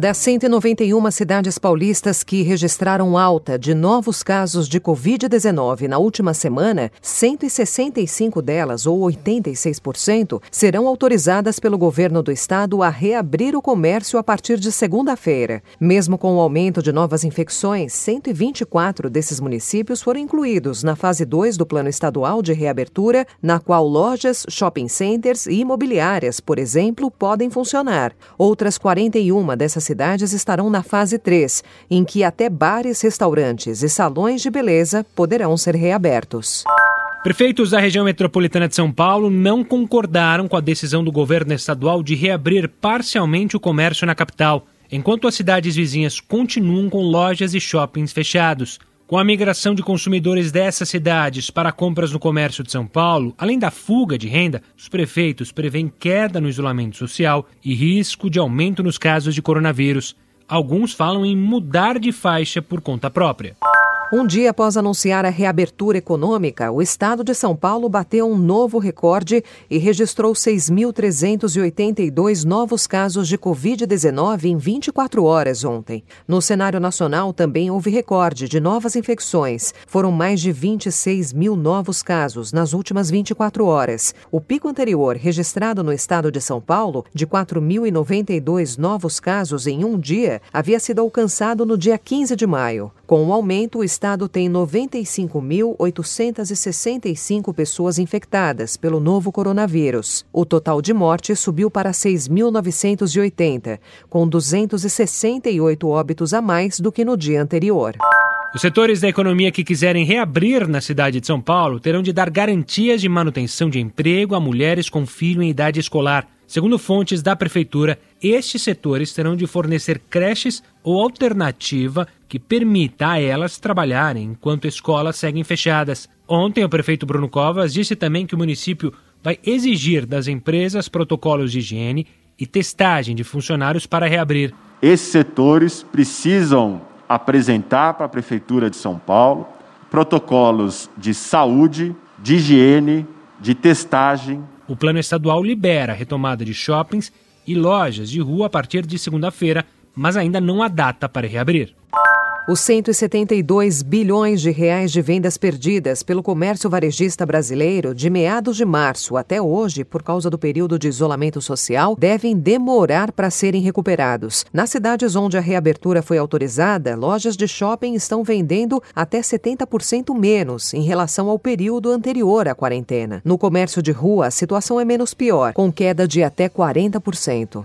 Das 191 cidades paulistas que registraram alta de novos casos de Covid-19 na última semana, 165 delas, ou 86%, serão autorizadas pelo governo do estado a reabrir o comércio a partir de segunda-feira. Mesmo com o aumento de novas infecções, 124 desses municípios foram incluídos na fase 2 do Plano Estadual de Reabertura, na qual lojas, shopping centers e imobiliárias, por exemplo, podem funcionar. Outras 41 dessas cidades estarão na fase 3, em que até bares, restaurantes e salões de beleza poderão ser reabertos. Prefeitos da região metropolitana de São Paulo não concordaram com a decisão do governo estadual de reabrir parcialmente o comércio na capital, enquanto as cidades vizinhas continuam com lojas e shoppings fechados. Com a migração de consumidores dessas cidades para compras no comércio de São Paulo, além da fuga de renda, os prefeitos prevêem queda no isolamento social e risco de aumento nos casos de coronavírus. Alguns falam em mudar de faixa por conta própria. Um dia após anunciar a reabertura econômica, o estado de São Paulo bateu um novo recorde e registrou 6.382 novos casos de Covid-19 em 24 horas ontem. No cenário nacional também houve recorde de novas infecções. Foram mais de 26 mil novos casos nas últimas 24 horas. O pico anterior, registrado no estado de São Paulo, de 4.092 novos casos em um dia, havia sido alcançado no dia 15 de maio. Com o aumento, o estado tem 95.865 pessoas infectadas pelo novo coronavírus. O total de mortes subiu para 6.980, com 268 óbitos a mais do que no dia anterior. Os setores da economia que quiserem reabrir na cidade de São Paulo terão de dar garantias de manutenção de emprego a mulheres com filho em idade escolar. Segundo fontes da prefeitura, estes setores terão de fornecer creches ou alternativa que permita a elas trabalharem enquanto escolas seguem fechadas. Ontem, o prefeito Bruno Covas disse também que o município vai exigir das empresas protocolos de higiene e testagem de funcionários para reabrir. Esses setores precisam apresentar para a Prefeitura de São Paulo protocolos de saúde, de higiene, de testagem o plano estadual libera a retomada de shoppings e lojas de rua a partir de segunda-feira, mas ainda não há data para reabrir. Os 172 bilhões de reais de vendas perdidas pelo comércio varejista brasileiro de meados de março até hoje, por causa do período de isolamento social, devem demorar para serem recuperados. Nas cidades onde a reabertura foi autorizada, lojas de shopping estão vendendo até 70% menos em relação ao período anterior à quarentena. No comércio de rua, a situação é menos pior, com queda de até 40%.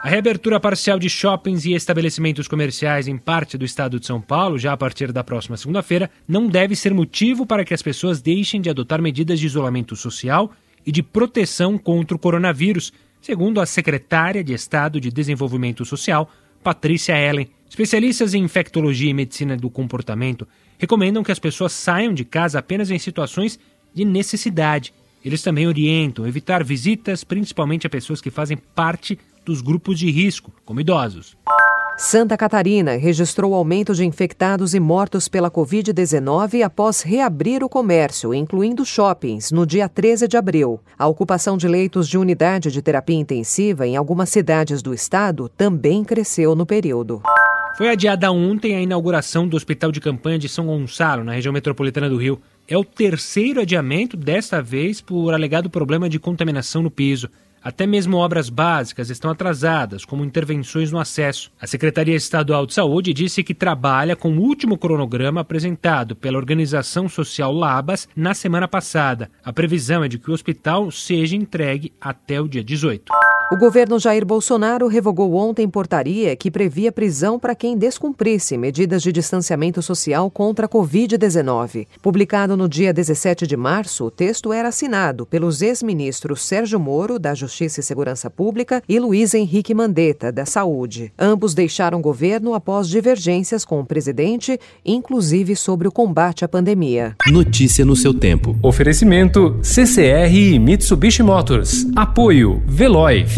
A reabertura parcial de shoppings e estabelecimentos comerciais em parte do estado de São Paulo, já a partir da próxima segunda-feira, não deve ser motivo para que as pessoas deixem de adotar medidas de isolamento social e de proteção contra o coronavírus, segundo a secretária de Estado de Desenvolvimento Social, Patrícia Ellen. Especialistas em infectologia e medicina do comportamento recomendam que as pessoas saiam de casa apenas em situações de necessidade. Eles também orientam evitar visitas, principalmente a pessoas que fazem parte dos grupos de risco, como idosos. Santa Catarina registrou aumento de infectados e mortos pela Covid-19 após reabrir o comércio, incluindo shoppings, no dia 13 de abril. A ocupação de leitos de unidade de terapia intensiva em algumas cidades do estado também cresceu no período. Foi adiada ontem a inauguração do Hospital de Campanha de São Gonçalo, na região metropolitana do Rio. É o terceiro adiamento, desta vez por alegado problema de contaminação no piso. Até mesmo obras básicas estão atrasadas, como intervenções no acesso. A Secretaria Estadual de Saúde disse que trabalha com o último cronograma apresentado pela Organização Social Labas na semana passada. A previsão é de que o hospital seja entregue até o dia 18. O governo Jair Bolsonaro revogou ontem portaria que previa prisão para quem descumprisse medidas de distanciamento social contra a Covid-19. Publicado no dia 17 de março, o texto era assinado pelos ex-ministros Sérgio Moro, da Justiça e Segurança Pública, e Luiz Henrique Mandetta, da Saúde. Ambos deixaram o governo após divergências com o presidente, inclusive sobre o combate à pandemia. Notícia no seu tempo. Oferecimento CCR e Mitsubishi Motors. Apoio Veloy.